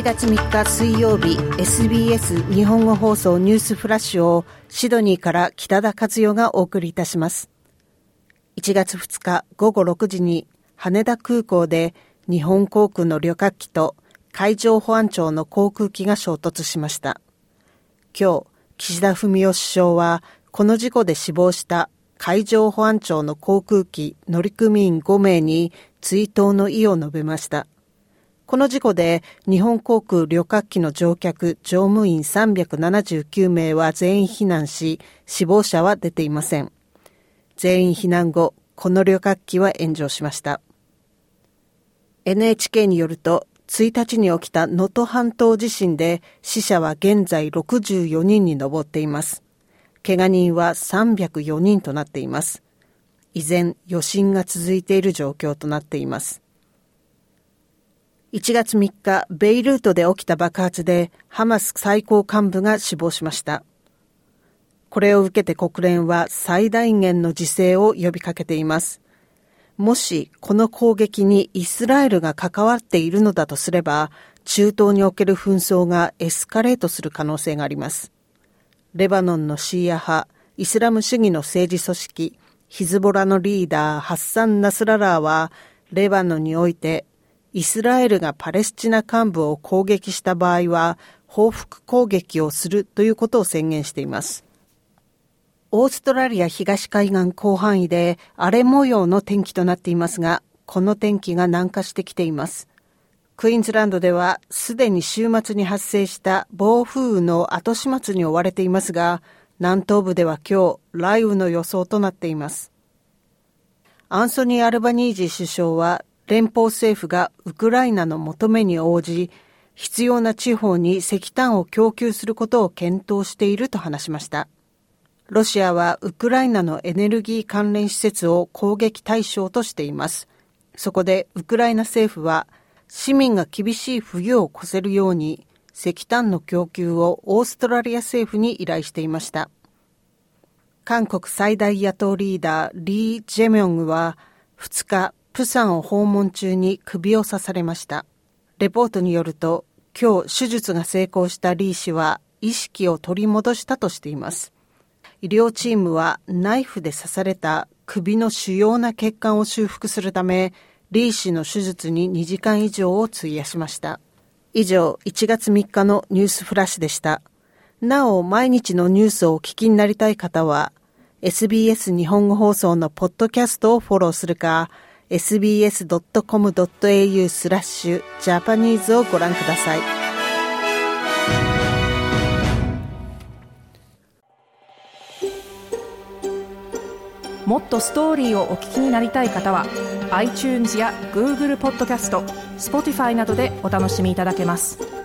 1月3日水曜日 SBS 日本語放送ニュースフラッシュをシドニーから北田和代がお送りいたします。1月2日午後6時に羽田空港で日本航空の旅客機と海上保安庁の航空機が衝突しました。今日岸田文雄首相はこの事故で死亡した海上保安庁の航空機乗組員5名に追悼の意を述べました。この事故で日本航空旅客機の乗客乗務員379名は全員避難し、死亡者は出ていません。全員避難後、この旅客機は炎上しました。NHK によると、1日に起きた能登半島地震で死者は現在64人に上っています。怪我人は304人となっています。依然余震が続いている状況となっています。1月3日、ベイルートで起きた爆発でハマス最高幹部が死亡しました。これを受けて国連は最大限の自制を呼びかけています。もしこの攻撃にイスラエルが関わっているのだとすれば、中東における紛争がエスカレートする可能性があります。レバノンのシーア派、イスラム主義の政治組織、ヒズボラのリーダー、ハッサン・ナスララーは、レバノンにおいてイスラエルがパレスチナ幹部を攻撃した場合は報復攻撃をするということを宣言しています。オーストラリア東海岸広範囲で荒れ模様の天気となっていますが、この天気が南下してきています。クイーンズランドではすでに週末に発生した暴風雨の後始末に追われていますが、南東部では今日雷雨の予想となっています。アンソニー・アルバニージー首相は連邦政府がウクライナの求めに応じ、必要な地方に石炭を供給することを検討していると話しました。ロシアはウクライナのエネルギー関連施設を攻撃対象としています。そこでウクライナ政府は市民が厳しい冬を越せるように石炭の供給をオーストラリア政府に依頼していました。韓国最大野党リーダーリー・ジェミョングは2日プサンを訪問中に首を刺されました。レポートによると、今日手術が成功したリー氏は意識を取り戻したとしています。医療チームはナイフで刺された首の主要な血管を修復するため、リー氏の手術に2時間以上を費やしました。以上、1月3日のニュースフラッシュでした。なお、毎日のニュースをお聞きになりたい方は、SBS 日本語放送のポッドキャストをフォローするか、sbs.com.au スラッシュジャパニーズをご覧ください。もっとストーリーをお聞きになりたい方は iTunes や Google ポッドキャスト Spotify などでお楽しみいただけます。